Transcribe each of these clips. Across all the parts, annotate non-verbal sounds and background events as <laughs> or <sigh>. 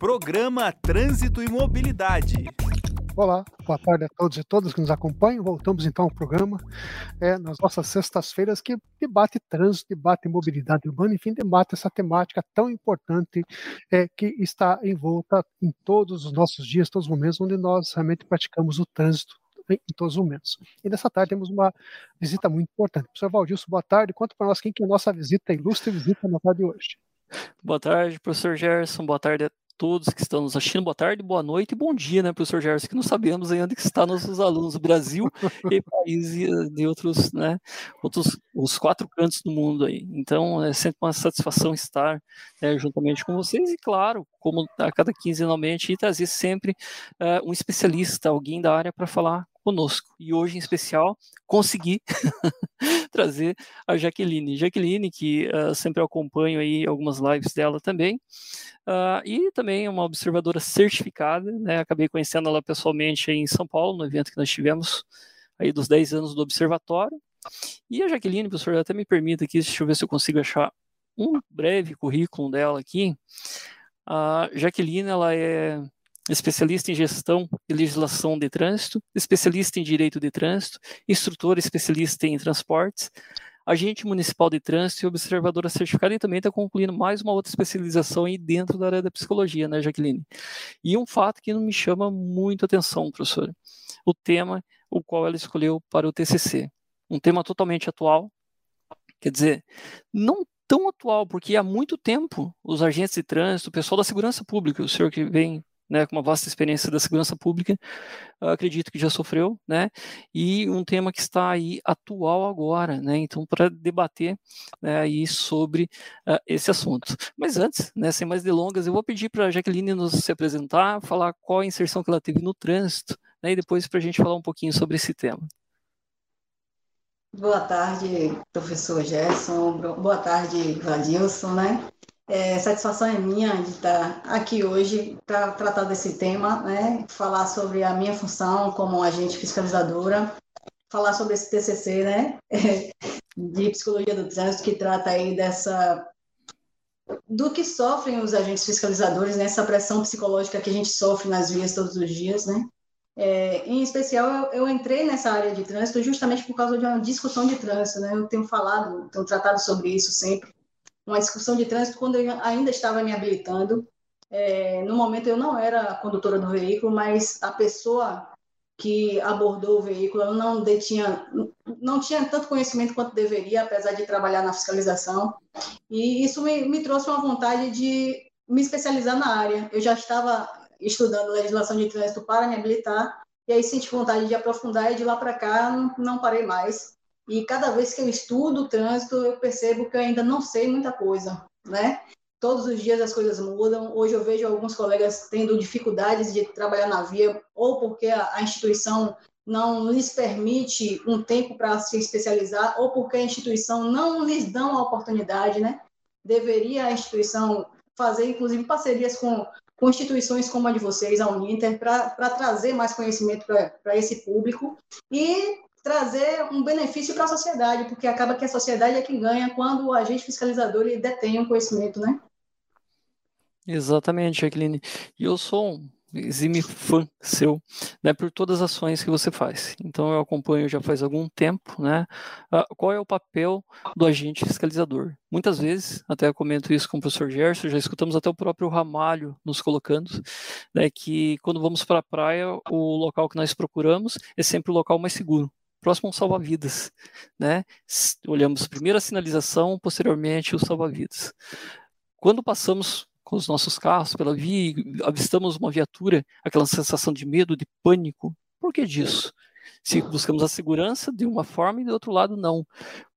Programa Trânsito e Mobilidade. Olá, boa tarde a todos e todas que nos acompanham. Voltamos então ao programa é, nas nossas sextas-feiras que debate trânsito, debate mobilidade urbana, enfim, debate essa temática tão importante é, que está envolta em todos os nossos dias, todos os momentos onde nós realmente praticamos o trânsito em todos os momentos. E nessa tarde temos uma visita muito importante. Professor Valdilson, boa tarde. Conta para nós quem que é a nossa visita, a ilustre visita na tarde de hoje. Boa tarde, professor Gerson. Boa tarde a todos que estão nos assistindo. Boa tarde, boa noite e bom dia, né, professor Gerson, que não sabemos ainda que está nossos alunos do Brasil e países de outros, né, outros, os quatro cantos do mundo aí. Então, é sempre uma satisfação estar né, juntamente com vocês e, claro, como a cada quinzenalmente, trazer sempre uh, um especialista, alguém da área para falar conosco. E hoje, em especial, consegui <laughs> trazer a Jaqueline. Jaqueline, que uh, sempre acompanho aí algumas lives dela também, uh, e também uma observadora certificada, né? Acabei conhecendo ela pessoalmente em São Paulo, no evento que nós tivemos aí dos 10 anos do observatório. E a Jaqueline, professor, até me permita aqui, deixa eu ver se eu consigo achar um breve currículo dela aqui. A Jaqueline, ela é especialista em gestão e legislação de trânsito, especialista em direito de trânsito, instrutora especialista em transportes, agente municipal de trânsito e observadora certificada e também está concluindo mais uma outra especialização aí dentro da área da psicologia, né, Jaqueline? E um fato que não me chama muito atenção, professora, o tema o qual ela escolheu para o TCC, um tema totalmente atual, quer dizer, não tão atual, porque há muito tempo os agentes de trânsito, o pessoal da segurança pública, o senhor que vem né, com uma vasta experiência da segurança pública, acredito que já sofreu, né, e um tema que está aí atual agora, né, então para debater né, aí sobre uh, esse assunto. Mas antes, né, sem mais delongas, eu vou pedir para a Jaqueline nos se apresentar, falar qual a inserção que ela teve no trânsito, né, e depois para a gente falar um pouquinho sobre esse tema. Boa tarde, professor Gerson. Boa tarde, Vladilson, né? É, satisfação é minha de estar aqui hoje para tratar desse tema, né? falar sobre a minha função como agente fiscalizadora, falar sobre esse TCC, né? <laughs> de psicologia do trânsito que trata aí dessa do que sofrem os agentes fiscalizadores nessa pressão psicológica que a gente sofre nas vias todos os dias, né? É, em especial, eu, eu, entrei nessa área de trânsito justamente por causa de uma discussão de trânsito, né? Eu tenho falado, tenho tratado sobre isso sempre uma discussão de trânsito quando eu ainda estava me habilitando. É, no momento eu não era condutora do veículo, mas a pessoa que abordou o veículo não detinha, não tinha tanto conhecimento quanto deveria, apesar de trabalhar na fiscalização. E isso me, me trouxe uma vontade de me especializar na área. Eu já estava estudando legislação de trânsito para me habilitar, e aí senti vontade de aprofundar e de lá para cá não parei mais. E cada vez que eu estudo o trânsito, eu percebo que eu ainda não sei muita coisa, né? Todos os dias as coisas mudam. Hoje eu vejo alguns colegas tendo dificuldades de trabalhar na via, ou porque a, instituição não lhes permite um tempo para se especializar, ou porque a instituição não lhes dá a oportunidade, né? Deveria a instituição fazer, inclusive, parcerias com, com instituições como a de vocês, a Uninter, para trazer mais conhecimento para esse público e trazer um benefício para a sociedade, porque acaba que a sociedade é quem ganha quando o agente fiscalizador ele detém o conhecimento, né? Exatamente, Jacqueline. E eu sou um exime fã seu, né, por todas as ações que você faz. Então eu acompanho já faz algum tempo, né, qual é o papel do agente fiscalizador. Muitas vezes, até comento isso com o professor Gerson, já escutamos até o próprio Ramalho nos colocando, né, que quando vamos para a praia, o local que nós procuramos é sempre o local mais seguro próximo salva-vidas, né? Olhamos primeiro a sinalização, posteriormente o salva-vidas. Quando passamos com os nossos carros pela via avistamos uma viatura, aquela sensação de medo, de pânico, por que disso? Se buscamos a segurança de uma forma e do outro lado não.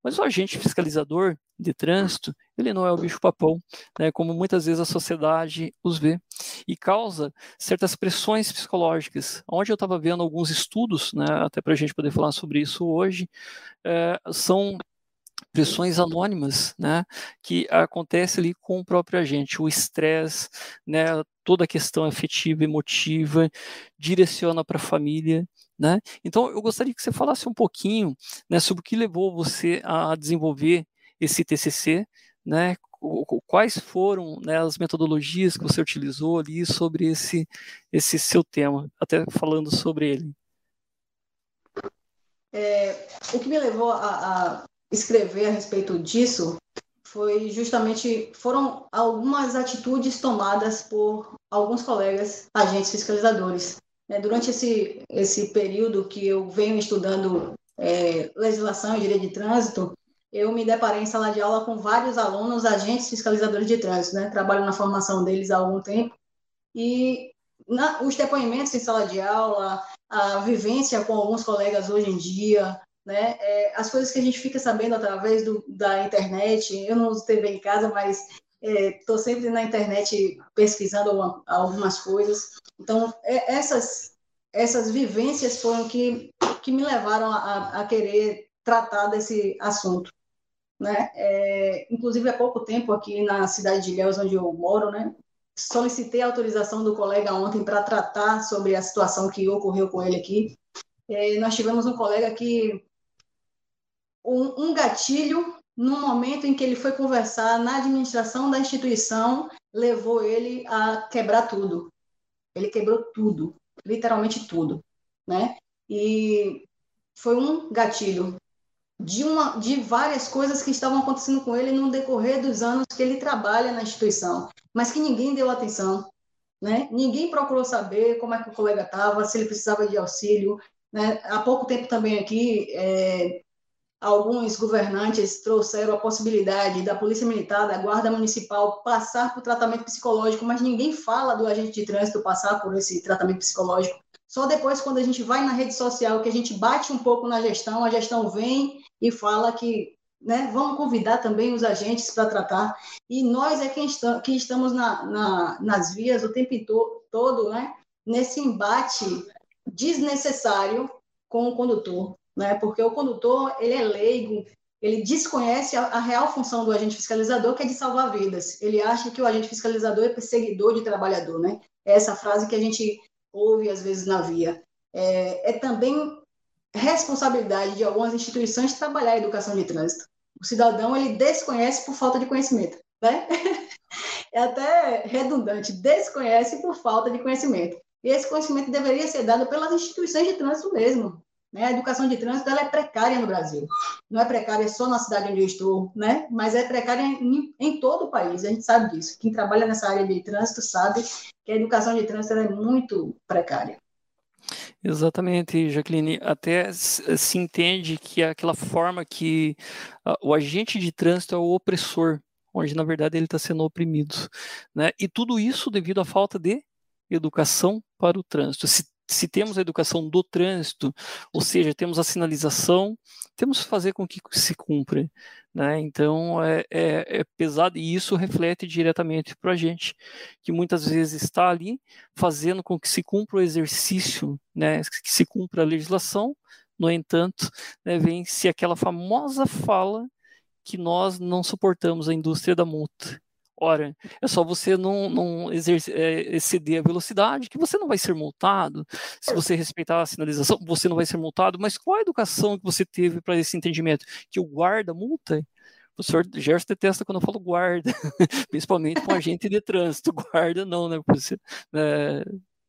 Mas o agente fiscalizador de trânsito, ele não é o bicho-papão, né, como muitas vezes a sociedade os vê, e causa certas pressões psicológicas. Onde eu estava vendo alguns estudos, né, até para a gente poder falar sobre isso hoje, é, são pressões anônimas, né, que acontece ali com o próprio agente, o estresse, né, toda a questão afetiva, emotiva, direciona para a família, né? Então eu gostaria que você falasse um pouquinho, né, sobre o que levou você a desenvolver esse TCC, né, quais foram né, as metodologias que você utilizou ali sobre esse, esse seu tema, até falando sobre ele. É, o que me levou a, a escrever a respeito disso foi justamente foram algumas atitudes tomadas por alguns colegas agentes fiscalizadores. É, durante esse, esse período que eu venho estudando é, legislação e direito de trânsito, eu me deparei em sala de aula com vários alunos agentes fiscalizadores de trânsito, né? Trabalho na formação deles há algum tempo. E na, os depoimentos em sala de aula, a vivência com alguns colegas hoje em dia, né? É, as coisas que a gente fica sabendo através do, da internet. Eu não uso TV em casa, mas estou é, sempre na internet pesquisando algumas coisas. Então, é, essas, essas vivências foram que, que me levaram a, a querer tratar desse assunto. Né? É, inclusive, há pouco tempo, aqui na cidade de Ilhéus, onde eu moro, né? solicitei a autorização do colega ontem para tratar sobre a situação que ocorreu com ele aqui. É, nós tivemos um colega que um, um gatilho no momento em que ele foi conversar na administração da instituição, levou ele a quebrar tudo. Ele quebrou tudo, literalmente tudo, né? E foi um gatilho de uma de várias coisas que estavam acontecendo com ele no decorrer dos anos que ele trabalha na instituição, mas que ninguém deu atenção, né? Ninguém procurou saber como é que o colega estava, se ele precisava de auxílio, né? Há pouco tempo também aqui é, alguns governantes trouxeram a possibilidade da Polícia Militar, da Guarda Municipal passar por tratamento psicológico, mas ninguém fala do agente de trânsito passar por esse tratamento psicológico. Só depois, quando a gente vai na rede social, que a gente bate um pouco na gestão, a gestão vem e fala que né, vamos convidar também os agentes para tratar. E nós é quem está, que estamos na, na, nas vias o tempo todo, né, nesse embate desnecessário com o condutor né? Porque o condutor ele é leigo, ele desconhece a, a, real função do agente fiscalizador, que é de salvar vidas. Ele acha que o agente fiscalizador é perseguidor de trabalhador, né? É essa frase que a gente ouve às vezes na via. É, é também responsabilidade de algumas instituições trabalhar a educação de trânsito. O cidadão ele desconhece por falta de conhecimento, né? <laughs> É até redundante, desconhece por falta de conhecimento. E esse conhecimento deveria ser dado pelas instituições de trânsito mesmo, né? A educação de trânsito ela é precária no Brasil. Não é precária só na cidade onde eu estou, né? mas é precária em, em todo o país. A gente sabe disso. Quem trabalha nessa área de trânsito sabe que a educação de trânsito é muito precária. Exatamente, Jacqueline. Até se entende que é aquela forma que uh, o agente de trânsito é o opressor, onde na verdade ele está sendo oprimido. Né? E tudo isso devido à falta de educação para o trânsito. Se se temos a educação do trânsito, ou seja, temos a sinalização, temos que fazer com que se cumpra. Né? Então é, é, é, pesado e isso reflete diretamente para a gente, que muitas vezes está ali fazendo com que se cumpra o exercício, né? que se cumpra a legislação, no entanto, né, vem-se aquela famosa fala que nós não suportamos a indústria da multa. Ora, é só você não, não exercer, é, exceder a velocidade que você não vai ser multado. Se você respeitar a sinalização, você não vai ser multado. Mas qual a educação que você teve para esse entendimento? Que o guarda multa? O senhor Gerson detesta quando eu falo guarda, <laughs> principalmente com agente de trânsito. <laughs> Guarda não, né, professor, né,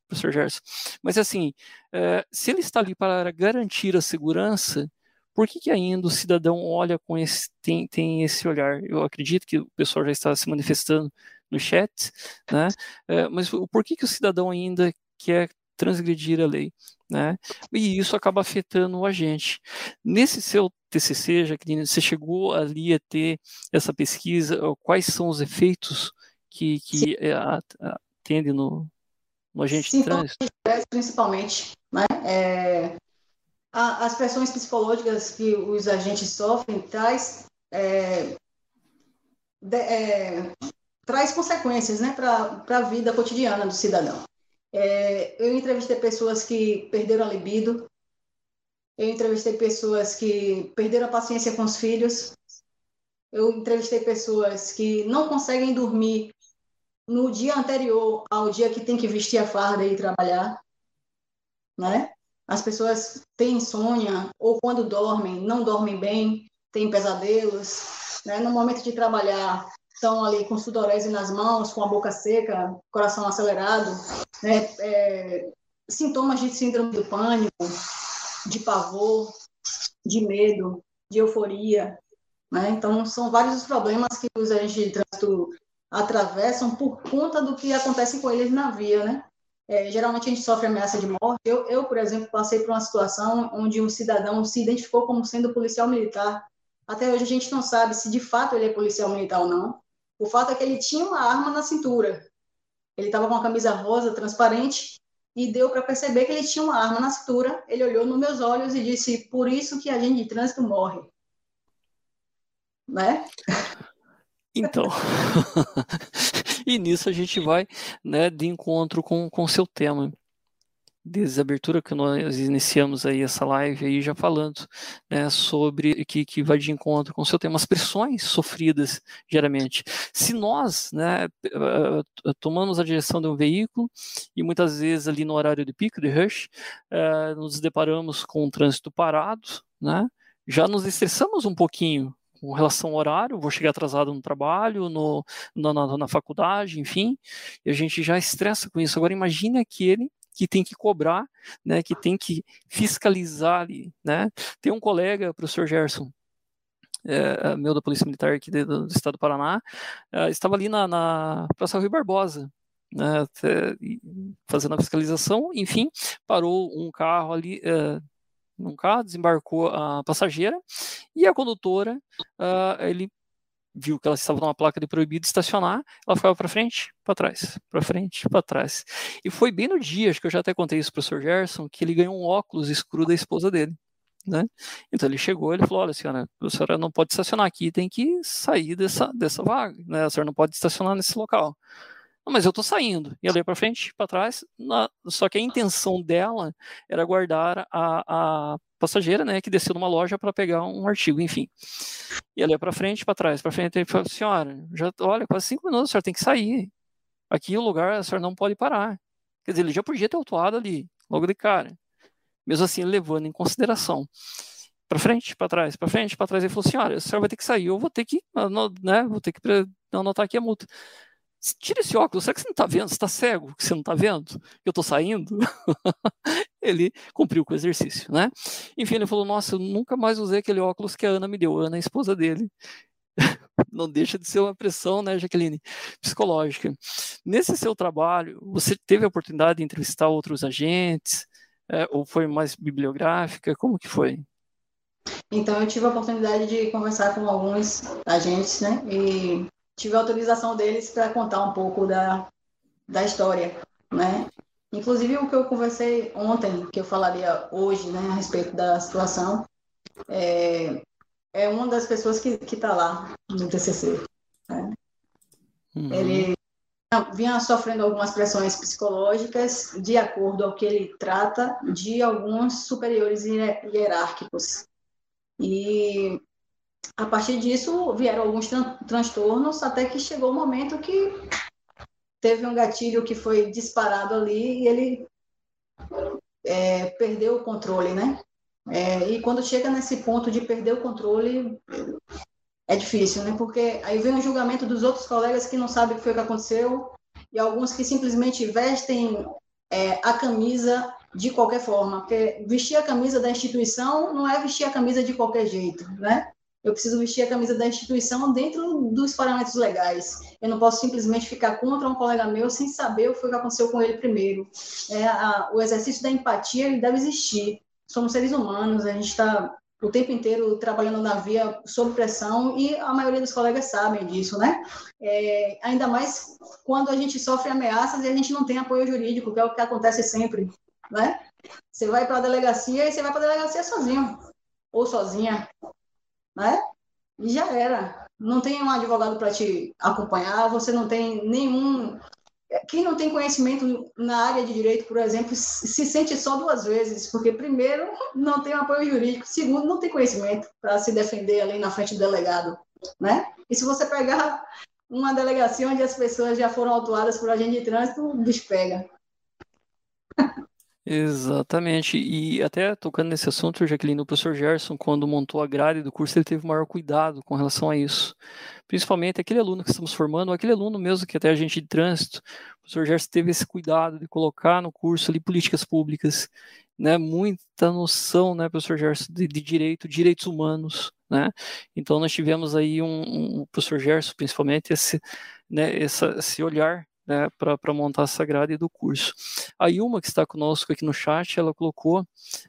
professor Gerson? Mas assim, é, se ele está ali para garantir a segurança, por que, que ainda o cidadão olha com esse, tem, tem esse olhar? Eu acredito que o pessoal já está se manifestando no chat, né? É, mas por que, que o cidadão ainda quer transgredir a lei? Né? E isso acaba afetando o agente. Nesse seu TCC, Jaqueline, você chegou ali a ter essa pesquisa, quais são os efeitos que, que é, atende no, no agente Sim, trânsito? Principalmente, né? É, a, as pressões psicológicas que os agentes sofrem traz, é, de, é, traz consequências né, para a vida cotidiana do cidadão. É, eu entrevistei pessoas que perderam a libido, eu entrevistei pessoas que perderam a paciência com os filhos, eu entrevistei pessoas que não conseguem dormir no dia anterior ao dia que tem que vestir a farda e trabalhar, né? As pessoas têm insônia ou quando dormem, não dormem bem, têm pesadelos. Né? No momento de trabalhar, estão ali com sudorese nas mãos, com a boca seca, coração acelerado, né? É, sintomas de síndrome do pânico, de pavor, de medo, de euforia. Né? Então, são vários os problemas que os agentes de trânsito atravessam por conta do que acontece com eles na via. Né? É, geralmente a gente sofre ameaça de morte. Eu, eu, por exemplo, passei por uma situação onde um cidadão se identificou como sendo policial militar. Até hoje a gente não sabe se de fato ele é policial militar ou não. O fato é que ele tinha uma arma na cintura. Ele estava com uma camisa rosa transparente e deu para perceber que ele tinha uma arma na cintura. Ele olhou nos meus olhos e disse: "Por isso que a gente de trânsito morre". Né? Então, <laughs> e nisso a gente vai né, de encontro com o seu tema desde a abertura que nós iniciamos aí essa live aí já falando né, sobre que, que vai de encontro com o seu tema, as pressões sofridas geralmente. Se nós né, tomamos a direção de um veículo e muitas vezes ali no horário de pico, de rush, uh, nos deparamos com um trânsito parado, né, já nos estressamos um pouquinho com relação ao horário, vou chegar atrasado no trabalho, no, na, na, faculdade, enfim, e a gente já estressa com isso. Agora imagine aquele que tem que cobrar, né, que tem que fiscalizar ali, né? Tem um colega, professor Gerson, é, meu da Polícia Militar aqui do, do Estado do Paraná, é, estava ali na, na Praça Rio Barbosa, né, fazendo a fiscalização, enfim, parou um carro ali, é, um carro, desembarcou a passageira e a condutora, uh, ele viu que ela estava numa placa de proibido estacionar, ela ficava para frente, para trás, para frente, para trás. E foi bem no dia, acho que eu já até contei isso para o professor Gerson, que ele ganhou um óculos escuro da esposa dele. Né? Então ele chegou, ele falou: Olha, senhora, a senhora não pode estacionar aqui, tem que sair dessa, dessa vaga, né? A senhora não pode estacionar nesse local. Mas eu estou saindo. E ela ia para frente, para trás, na... só que a intenção dela era guardar a, a passageira, né, que desceu numa loja para pegar um artigo, enfim. E ela ia para frente, para trás, para frente, e falou: Senhora, já, olha, quase cinco minutos, a senhora tem que sair. Aqui o lugar, a senhora não pode parar. Quer dizer, ele já podia ter autuado ali, logo de cara. Mesmo assim, levando em consideração para frente, para trás, para frente, para trás. Ele falou: Senhora, a senhora vai ter que sair, eu vou ter que, né, vou ter que anotar aqui a multa tira esse óculos, será que você não está vendo? Você está cego que você não está vendo? Eu estou saindo? <laughs> ele cumpriu com o exercício, né? Enfim, ele falou, nossa, eu nunca mais usei aquele óculos que a Ana me deu, a Ana a esposa dele. <laughs> não deixa de ser uma pressão, né, Jaqueline, psicológica. Nesse seu trabalho, você teve a oportunidade de entrevistar outros agentes, é, ou foi mais bibliográfica? Como que foi? Então, eu tive a oportunidade de conversar com alguns agentes, né, e tive a autorização deles para contar um pouco da, da história, né? Inclusive o que eu conversei ontem, que eu falaria hoje, né, a respeito da situação, é, é uma das pessoas que está lá no TCC. Né? Uhum. Ele vinha sofrendo algumas pressões psicológicas de acordo ao que ele trata de alguns superiores hierárquicos. E a partir disso vieram alguns tran transtornos até que chegou o momento que teve um gatilho que foi disparado ali e ele é, perdeu o controle, né? É, e quando chega nesse ponto de perder o controle, é difícil, né? Porque aí vem o julgamento dos outros colegas que não sabem o que foi que aconteceu e alguns que simplesmente vestem é, a camisa de qualquer forma, porque vestir a camisa da instituição não é vestir a camisa de qualquer jeito, né? Eu preciso vestir a camisa da instituição dentro dos parâmetros legais. Eu não posso simplesmente ficar contra um colega meu sem saber o que, aconteceu com ele primeiro. É, a, o exercício da empatia ele deve existir. Somos seres humanos, a gente está o tempo inteiro trabalhando na via sob pressão e a maioria dos colegas sabem disso, né? É, ainda mais quando a gente sofre ameaças e a gente não tem apoio jurídico, que é o que acontece sempre, né? Você vai para a delegacia e você vai para a delegacia sozinho ou sozinha né? E já era. Não tem um advogado para te acompanhar, você não tem nenhum. Quem não tem conhecimento na área de direito, por exemplo, se sente só duas vezes, porque, primeiro, não tem um apoio jurídico, segundo, não tem conhecimento para se defender ali na frente do delegado, né? E se você pegar uma delegacia onde as pessoas já foram autuadas por agente de trânsito, o bicho pega. Exatamente. E até tocando nesse assunto, Jaqueline, o professor Gerson, quando montou a grade do curso, ele teve maior cuidado com relação a isso. Principalmente aquele aluno que estamos formando, aquele aluno mesmo que até a gente de trânsito, o professor Gerson teve esse cuidado de colocar no curso ali políticas públicas, né, muita noção, né, professor Gerson, de, de direito, direitos humanos, né? Então nós tivemos aí um, um o professor Gerson, principalmente esse, né, essa, esse olhar né, para montar essa grade do curso. A Ilma, que está conosco aqui no chat, ela colocou,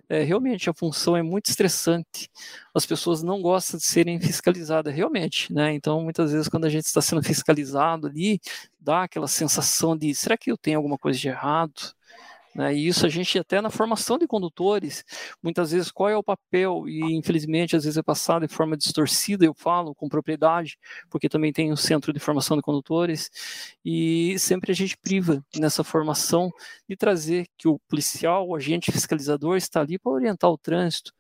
é, realmente a função é muito estressante, as pessoas não gostam de serem fiscalizadas, realmente, né, então muitas vezes quando a gente está sendo fiscalizado ali, dá aquela sensação de, será que eu tenho alguma coisa de errado? Né? E isso a gente até na formação de condutores, muitas vezes qual é o papel, e infelizmente às vezes é passado de forma distorcida, eu falo com propriedade, porque também tem um centro de formação de condutores, e sempre a gente priva nessa formação de trazer que o policial, o agente fiscalizador está ali para orientar o trânsito,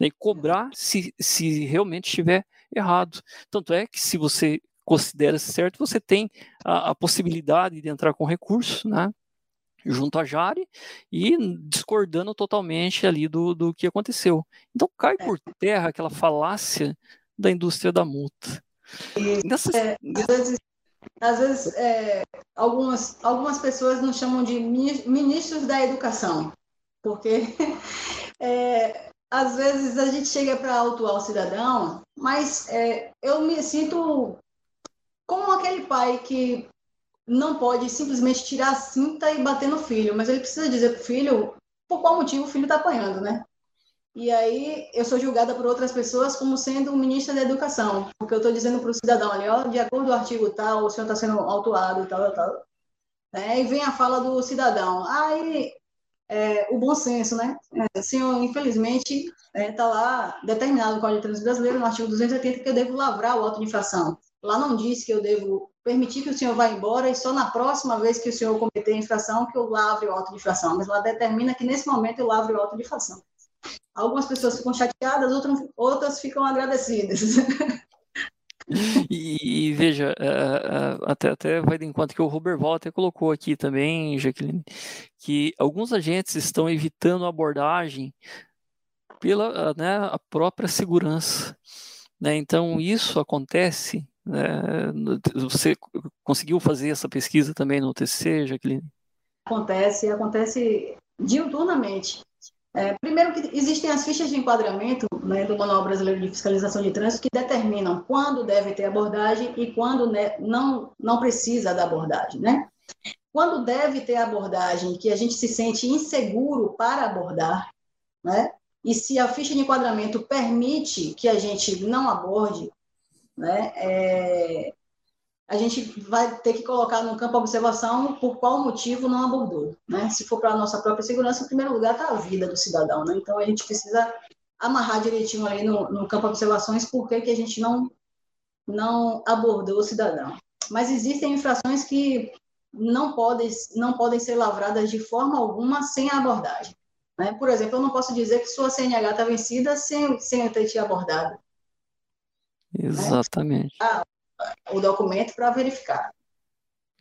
né? e cobrar se, se realmente estiver errado. Tanto é que se você considera certo, você tem a, a possibilidade de entrar com recurso, né? Junto a Jari e discordando totalmente ali do, do que aconteceu. Então cai é. por terra aquela falácia da indústria da multa. E, é, às vezes, às vezes é, algumas, algumas pessoas nos chamam de ministros da educação, porque <laughs> é, às vezes a gente chega para autuar o cidadão, mas é, eu me sinto como aquele pai que não pode simplesmente tirar a cinta e bater no filho, mas ele precisa dizer para o filho por qual motivo o filho está apanhando, né? E aí eu sou julgada por outras pessoas como sendo ministra da educação, porque eu estou dizendo para o cidadão ali, ó, de acordo com o artigo tal, o senhor está sendo autuado, tal, tal. Né? E vem a fala do cidadão. Aí é, o bom senso, né? É, senhor, infelizmente, está é, tá lá determinado no Código de Trânsito Brasileiro, no artigo 280, que eu devo lavrar o auto de infração. Lá não diz que eu devo permitir que o senhor vá embora e só na próxima vez que o senhor cometer infração que eu lavre o auto de infração. Mas lá determina que nesse momento eu lavre o auto de infração. Algumas pessoas ficam chateadas, outras, outras ficam agradecidas. <laughs> E, e, veja, uh, uh, até, até vai de encontro que o Robert Walter colocou aqui também, Jaqueline, que alguns agentes estão evitando a abordagem pela né, a própria segurança. Né? Então, isso acontece é, você conseguiu fazer essa pesquisa também no TC, Jaqueline? Acontece, acontece diuturnamente. É, primeiro que existem as fichas de enquadramento né, do Manual Brasileiro de Fiscalização de Trânsito que determinam quando deve ter abordagem e quando né, não, não precisa da abordagem. Né? Quando deve ter abordagem que a gente se sente inseguro para abordar, né? e se a ficha de enquadramento permite que a gente não aborde, né? É, a gente vai ter que colocar no campo observação por qual motivo não abordou. Né? Se for para a nossa própria segurança, em primeiro lugar está a vida do cidadão. Né? Então, a gente precisa amarrar direitinho ali no, no campo observações por que, que a gente não, não abordou o cidadão. Mas existem infrações que não podem, não podem ser lavradas de forma alguma sem a abordagem. Né? Por exemplo, eu não posso dizer que sua CNH está vencida sem, sem eu ter te abordado. Exatamente. Né? O documento para verificar.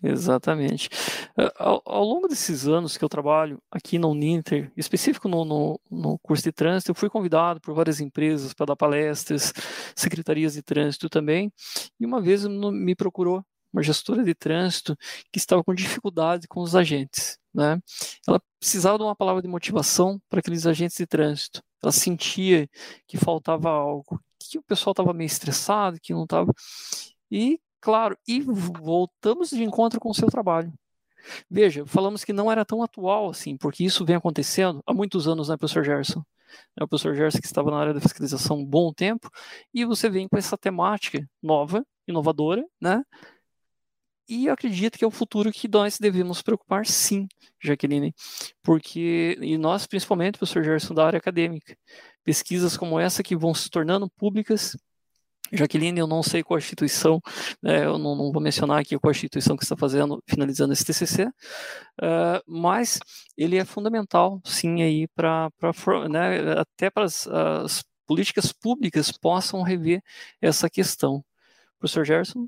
Exatamente. É, ao, ao, longo desses anos que eu trabalho aqui na Uninter, específico no, no, no curso de trânsito, eu fui convidado por várias empresas para dar palestras, secretarias de trânsito também, e uma vez me procurou uma gestora de trânsito que estava com dificuldade com os agentes. Né? Ela precisava de uma palavra de motivação para aqueles agentes de trânsito. Ela sentia que faltava algo, que o pessoal estava meio estressado, que não estava. E, claro, e voltamos de encontro com o seu trabalho. Veja, falamos que não era tão atual assim, porque isso vem acontecendo há muitos anos, né, professor Gerson? É o professor Gerson que estava na área da fiscalização um bom tempo, e você vem com essa temática nova, inovadora, né? E acredito que é o futuro que nós devemos preocupar, sim, Jaqueline, porque, e nós principalmente, professor Gerson, da área acadêmica, pesquisas como essa que vão se tornando públicas. Jaqueline, eu não sei qual instituição, né, eu não, não, vou mencionar aqui qual instituição que está fazendo, finalizando esse TCC, uh, eh, mas ele é fundamental, sim, aí para, né, até para as políticas públicas possam rever essa questão. Professor Gerson?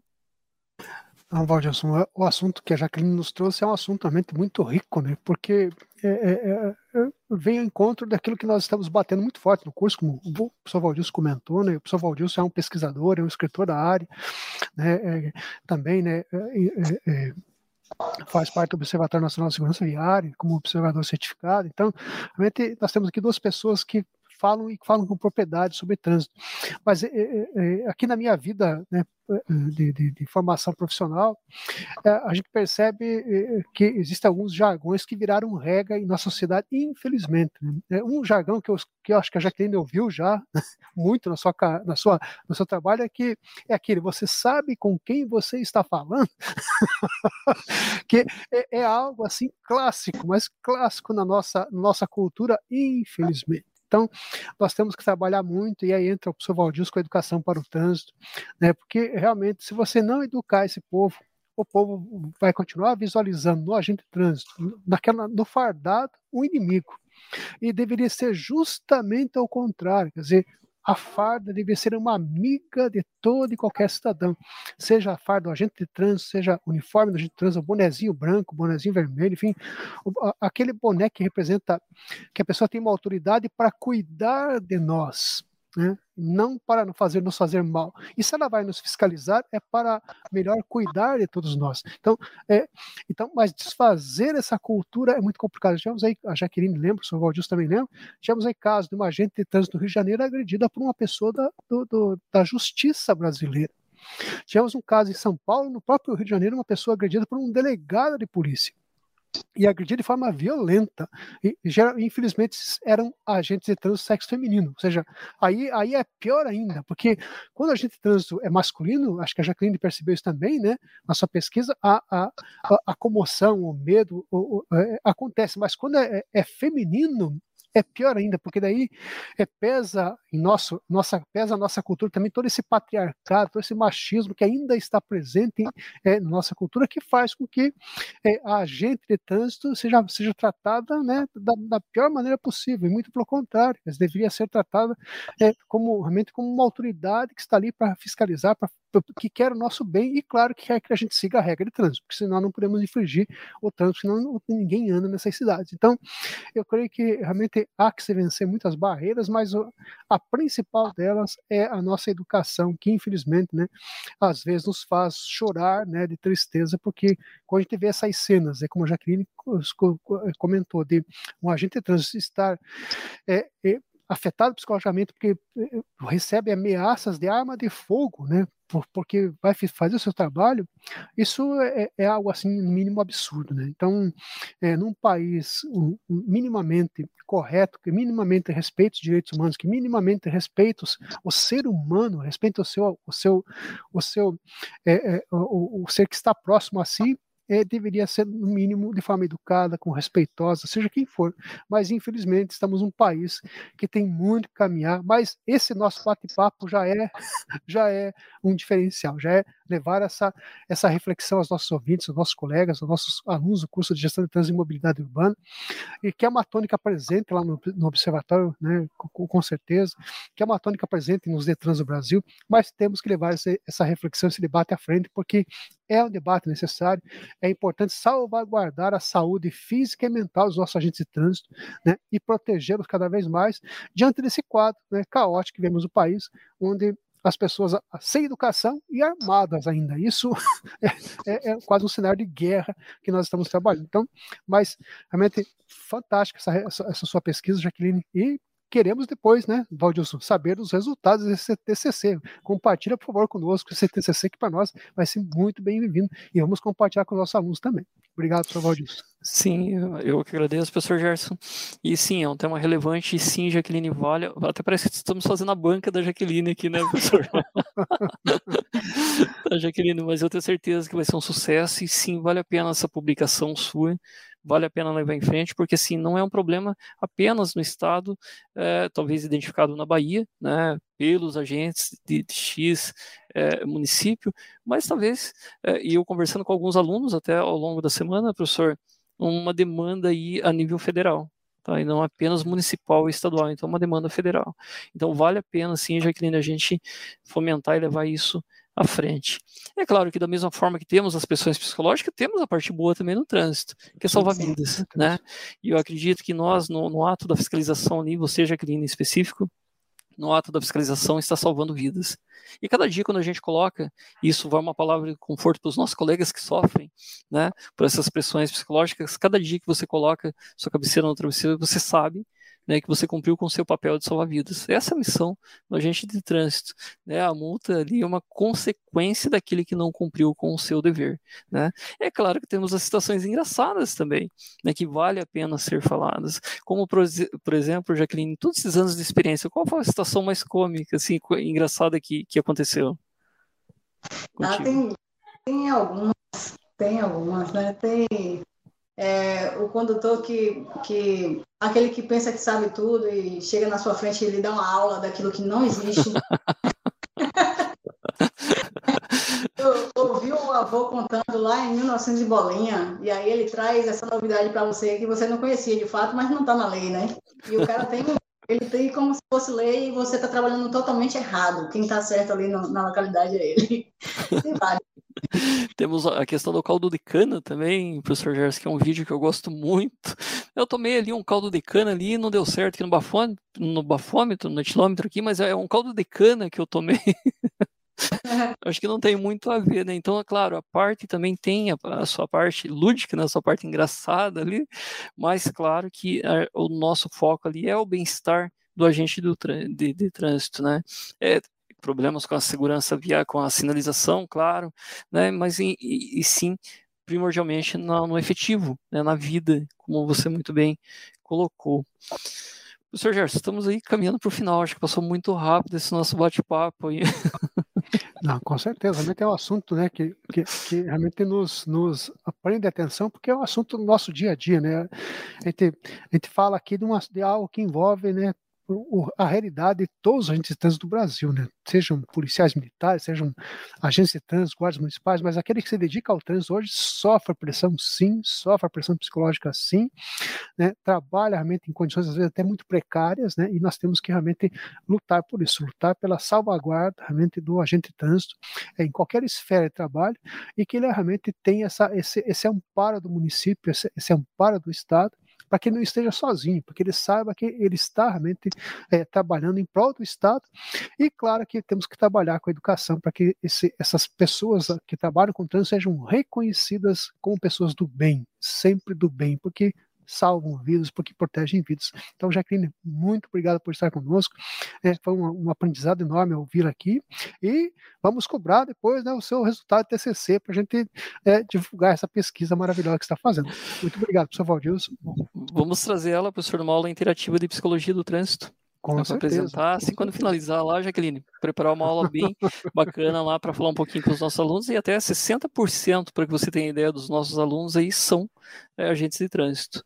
Ah, Valdilson, o assunto que a Jaqueline nos trouxe é um assunto realmente muito rico, né? Porque é, é, é, é, vem ao encontro daquilo que nós estamos batendo muito forte no curso, como o professor Valdilson comentou, né? O professor Valdilson é um pesquisador, é um escritor da área, né? É, também, né? É, faz parte do Observatório Nacional de Segurança Viária, como observador certificado. Então, realmente, nós temos aqui duas pessoas que falam e falam com propriedade sobre trânsito. Mas é, é, é, aqui na minha vida né, de, de, de, formação profissional, é, a gente percebe é, que existem alguns jargões que viraram regra em nossa sociedade, infelizmente. Né? É, um jargão que eu, que eu acho que a Jaqueline ouviu já <laughs> muito na sua, na sua, no seu trabalho é que é aquele, você sabe com quem você está falando? <laughs> que é, é, algo assim clássico, mas clássico na nossa, nossa cultura, infelizmente. Então, nós temos que trabalhar muito, e aí entra o professor Valdir com a educação para o trânsito, né? porque realmente, se você não educar esse povo, o povo vai continuar visualizando no agente de trânsito, naquela, no fardado, o inimigo. E deveria ser justamente ao contrário, quer dizer, a farda deve ser uma amiga de todo e qualquer cidadão, seja a farda do agente de trânsito, seja o uniforme do agente de trânsito, o bonezinho branco, o bonezinho vermelho, enfim, aquele boné que representa que a pessoa tem uma autoridade para cuidar de nós, né? não para fazer nos fazer mal. E se ela vai nos fiscalizar, é para melhor cuidar de todos nós. Então, é, então mas desfazer essa cultura é muito complicado. Tivemos aí, a Jaqueline lembra, o senhor Valdir também lembra, tivemos aí casos de uma agente de trânsito do Rio de Janeiro agredida por uma pessoa da, do, do, da justiça brasileira. Tivemos um caso em São Paulo, no próprio Rio de Janeiro, uma pessoa agredida por um delegado de polícia e agredia de forma violenta. E, infelizmente, eram agentes de trânsito sexo feminino. Ou seja, aí, aí é pior ainda, porque quando a agente de trânsito é masculino, acho que a Jacqueline percebeu isso também, né? Na sua pesquisa, a, a, a comoção, o medo o, o, é, acontece, mas quando é, é feminino, é pior ainda, porque daí é, pesa em nosso, nossa, pesa a nossa cultura também todo esse patriarcado, todo esse machismo que ainda está presente em é, nossa cultura, que faz com que é, a agente de trânsito seja, seja tratada né, da, da, pior maneira possível, e muito pelo contrário, ela deveria ser tratada é, como, realmente como uma autoridade que está ali para fiscalizar, para que quer o nosso bem e, claro, que quer que a gente siga a regra de trânsito, porque senão não podemos infringir o trânsito, senão ninguém anda nessas cidades. Então, eu creio que realmente há que se vencer muitas barreiras, mas a principal delas é a nossa educação, que infelizmente, né, às vezes nos faz chorar né, de tristeza, porque quando a gente vê essas cenas, é como a Jaqueline comentou, de um agente de trânsito estar é, é, afetado psicologicamente porque eh, recebe ameaças de arma de fogo, né? porque vai fazer o seu trabalho, isso é, é algo assim, no mínimo absurdo. Né? Então, é, num país minimamente correto, que minimamente respeita os direitos humanos, que minimamente respeita o ser humano, respeita o seu, o seu, o seu, é, é, o, o ser que está próximo a si, é, deveria ser, no mínimo, de forma educada, com respeitosa, seja quem for. Mas, infelizmente, estamos num país que tem muito que caminhar, mas esse nosso bate-papo já é, já é um diferencial, já é levar essa, essa reflexão aos nossos ouvintes, aos nossos colegas, aos nossos alunos do curso de Gestão de Trânsito e Mobilidade Urbana, e que é uma tônica presente lá no, no Observatório, né, com, com, certeza, que é uma tônica presente nos Detrans do Brasil, mas temos que levar essa, essa reflexão, esse debate à frente, porque é um debate necessário, é importante salvaguardar a saúde física e mental dos nossos agentes de trânsito né, e protegê-los cada vez mais diante desse quadro né, caótico que vemos no país, onde as pessoas sem educação e armadas ainda. Isso <laughs> é, é, é, quase um cenário de guerra que nós estamos trabalhando. Então, mas realmente fantástica essa, essa, essa sua pesquisa, Jaqueline, e queremos depois, né, Valdilson, saber os resultados desse TCC. Compartilha, por favor, conosco esse TCC que para nós vai ser muito bem-vindo e vamos compartilhar com os nossos alunos também. Obrigado, professor Valdilson. Sim, eu que agradeço, professor Gerson. E sim, é um tema relevante, e sim, Jaqueline vale. Até parece que estamos fazendo a banca da Jaqueline aqui, né, professor? <laughs> tá, Jaqueline, mas eu tenho certeza que vai ser um sucesso e sim, vale a pena essa publicação sua vale a pena levar em frente, porque assim, não é um problema apenas no estado, é, talvez identificado na Bahia, né, pelos agentes de, de X é, município, mas talvez, é, e eu conversando com alguns alunos até ao longo da semana, professor, uma demanda aí a nível federal, Tá, e não apenas municipal e estadual, então é uma demanda federal. Então vale a pena, sim, Jaqueline, a gente fomentar e levar isso à frente. É claro que da mesma forma que temos as pressões psicológicas, temos a parte boa também no trânsito, que é salvar vidas, né? E eu acredito que nós, no, no ato da fiscalização ali, você, Jaqueline, em específico, no ato da fiscalização está salvando vidas. E cada dia, quando a gente coloca, isso vai uma palavra de conforto para os nossos colegas que sofrem, né, por essas pressões psicológicas, cada dia que você coloca sua cabeceira no travesseiro, você sabe né, que você cumpriu com o seu papel de salvar vidas. Essa é a missão do agente de trânsito. Né? A multa ali é uma consequência daquele que não cumpriu com o seu dever. Né? É claro que temos as situações engraçadas também, né, que vale a pena ser faladas. Como, por, por exemplo, Jaqueline, em todos esses anos de experiência, qual foi a situação mais cômica, assim, engraçada que, que aconteceu? Ah, tem, tem algumas, tem algumas, né? Tem é, o condutor que, que aquele que pensa que sabe tudo e chega na sua frente e lhe dá uma aula daquilo que não existe. <laughs> Eu ouvi o avô contando lá em 1900 de bolinha, e aí ele traz essa novidade para você que você não conhecia de fato, mas não está na lei, né? E o cara tem ele tem como se fosse lei e você está trabalhando totalmente errado. Quem está certo ali no, na localidade é ele. <laughs> <laughs> Temos a questão do caldo de cana também, professor Gerson, que é um vídeo que eu gosto muito. Eu tomei ali um caldo de cana ali e não deu certo aqui no bafômetro, no bafômetro, no etilômetro aqui, mas é um caldo de cana que eu tomei. <laughs> Acho que não tem muito a ver, né? Então, é claro, a parte também tem a, a sua parte lúdica, né? a sua parte engraçada ali, mas claro que a, o nosso foco ali é o bem-estar do agente do, de, de trânsito, né? É, problemas com a segurança via com a sinalização, claro, né? Mas e, e, sim primordialmente no, no efetivo, né? na vida, como você muito bem colocou. Professor Gerson, estamos aí caminhando para o final, acho que passou muito rápido esse nosso bate-papo aí. <laughs> Não, com certeza, realmente é um assunto né, que, que, que realmente nos, nos prende atenção, porque é um assunto do nosso dia a dia. Né? A, gente, a gente fala aqui de, uma, de algo que envolve né, a realidade de todos os agentes de trânsito do Brasil, né? sejam policiais militares, sejam agentes de trânsito, guardas municipais, mas aquele que se dedica ao trânsito hoje sofre pressão sim, sofre pressão psicológica sim, né? trabalha realmente em condições às vezes até muito precárias, né? e nós temos que realmente lutar por isso, lutar pela salvaguarda realmente do agente de trânsito é, em qualquer esfera de trabalho e que ele realmente tenha essa, esse, esse amparo do município, esse, esse amparo do Estado, para que ele não esteja sozinho, para que ele saiba que ele está realmente é, trabalhando em prol do Estado. E claro que temos que trabalhar com a educação para que esse, essas pessoas que trabalham com trânsito sejam reconhecidas como pessoas do bem, sempre do bem, porque salvam vidas, porque protegem vidas. Então, Jaqueline, muito obrigado por estar conosco. É, foi um, um, aprendizado enorme ouvir aqui. E vamos cobrar depois né, o seu resultado TCC para a gente é, divulgar essa pesquisa maravilhosa que está fazendo. Muito obrigado, professor Valdilson. Vamos trazer ela, professor, numa aula interativa de psicologia do trânsito. Com para apresentar, assim, quando finalizar lá, Jaqueline, preparar uma aula bem <laughs> bacana lá para falar um pouquinho com os nossos alunos e até 60% para que você tenha ideia dos nossos alunos aí são é, agentes de trânsito.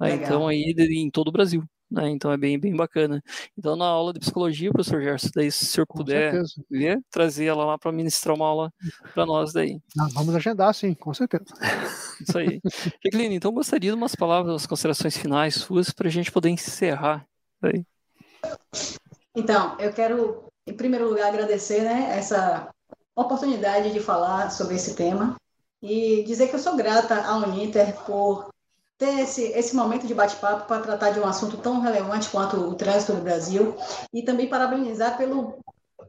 Né? Então, aí em todo o Brasil. Né? Então é bem, bem bacana. Então, na aula de psicologia, professor Gerson, daí, se o senhor com puder ver, trazer ela lá para ministrar uma aula para nós daí. Não, vamos agendar, sim, com certeza. <laughs> Isso aí. Jacqueline, então gostaria de umas palavras, umas considerações finais suas para a gente poder encerrar daí. Então, eu quero, em primeiro lugar, agradecer né, essa oportunidade de falar sobre esse tema e dizer que eu sou grata à Uninter por ter esse, esse momento de bate-papo para tratar de um assunto tão relevante quanto o trânsito no Brasil e também parabenizar pelo,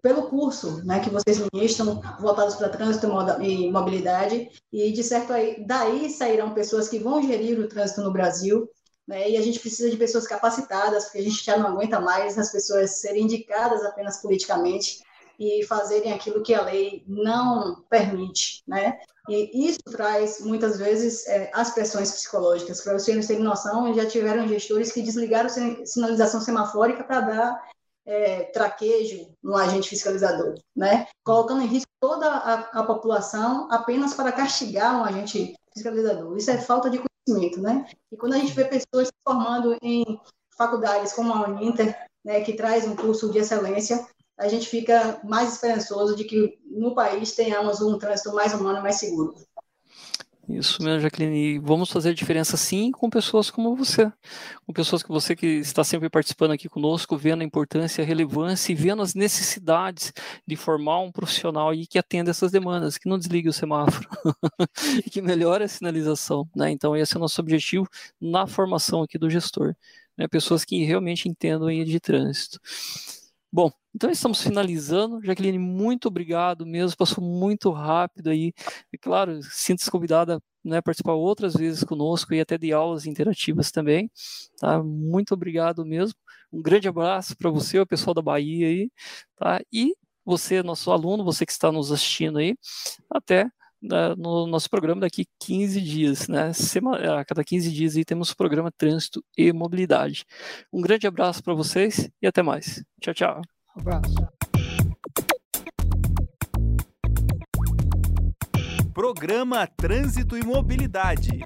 pelo curso né, que vocês ministram voltados para trânsito e mobilidade e de certo aí daí sairão pessoas que vão gerir o trânsito no Brasil né, e a gente precisa de pessoas capacitadas porque a gente já não aguenta mais as pessoas serem indicadas apenas politicamente e fazerem aquilo que a lei não permite, né? E isso traz, muitas vezes, é, as pressões psicológicas. Para vocês terem noção, já tiveram gestores que desligaram sinalização semafórica para dar é, traquejo no agente fiscalizador, né? colocando em risco toda a, a, população apenas para castigar um agente fiscalizador. Isso é falta de conhecimento. Né? E quando a gente vê pessoas se formando em faculdades como a Uninter, né, que traz um curso de excelência, a gente fica mais esperançoso de que no país tenhamos um trânsito mais humano e mais seguro. Isso mesmo, Jaqueline. vamos fazer a diferença sim com pessoas como você. Com pessoas que você que está sempre participando aqui conosco, vendo a importância, a relevância e vendo as necessidades de formar um profissional aí que atenda essas demandas, que não desligue o semáforo <laughs> e que melhore a sinalização. Né? Então, esse é o nosso objetivo na formação aqui do gestor. Né? Pessoas que realmente entendam aí de trânsito. Bom, então estamos finalizando. Jaqueline, muito obrigado mesmo, passou muito rápido aí. E claro, sinta-se convidada né, a participar outras vezes conosco e até de aulas interativas também. Tá? Muito obrigado mesmo. Um grande abraço para você, o pessoal da Bahia aí. Tá? E você, nosso aluno, você que está nos assistindo aí. Até né, no nosso programa daqui 15 dias, né? Semana, a cada 15 dias aí temos o programa Trânsito e Mobilidade. Um grande abraço para vocês e até mais. Tchau, tchau. Um abraço. Programa Trânsito e Mobilidade.